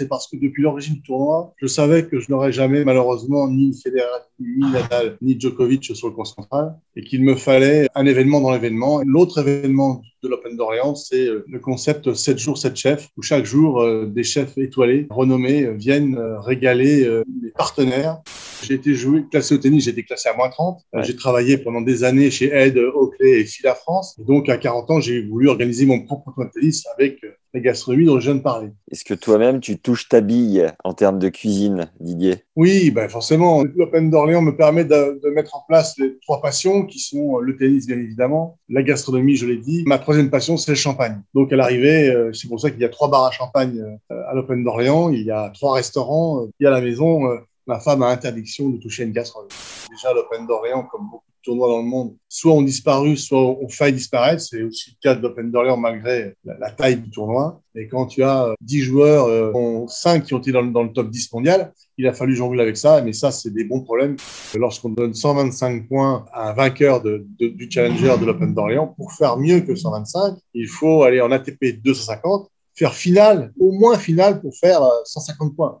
C'est parce que depuis l'origine du tournoi, je savais que je n'aurais jamais, malheureusement, ni Federer, ni Nadal, ni Djokovic sur le coin central, et qu'il me fallait un événement dans l'événement. L'autre événement de l'Open d'Orient, c'est euh, le concept 7 jours, 7 chefs, où chaque jour, euh, des chefs étoilés, renommés, euh, viennent régaler les partenaires. J'ai été joué, classé au tennis, j'ai été classé à moins 30. J'ai travaillé pendant des années chez Ed, Oakley et Fila France. Et donc, à 40 ans, j'ai voulu organiser mon propre tournoi de tennis avec la gastronomie dont je viens de parler. Est-ce que toi-même, tu touches ta bille en termes de cuisine, Didier? Oui, ben forcément. L'Open d'Orléans me permet de, de, mettre en place les trois passions qui sont le tennis, bien évidemment, la gastronomie, je l'ai dit. Ma troisième passion, c'est le champagne. Donc, à l'arrivée, euh, c'est pour ça qu'il y a trois bars à champagne euh, à l'Open d'Orléans. Il y a trois restaurants. Il y a la maison. Euh, ma femme a interdiction de toucher une gastronomie. Déjà, l'Open d'Orléans, comme beaucoup de tournois dans le monde, soit ont disparu, soit ont failli disparaître. C'est aussi le cas de l'Open d'Orléans malgré la, taille du tournoi. Et quand tu as 10 joueurs, euh, 5 qui ont été dans, le top 10 mondial, il a fallu jongler avec ça. Mais ça, c'est des bons problèmes. Lorsqu'on donne 125 points à un vainqueur du Challenger de l'Open d'Orléans, pour faire mieux que 125, il faut aller en ATP 250 faire finale, au moins finale pour faire 150 points.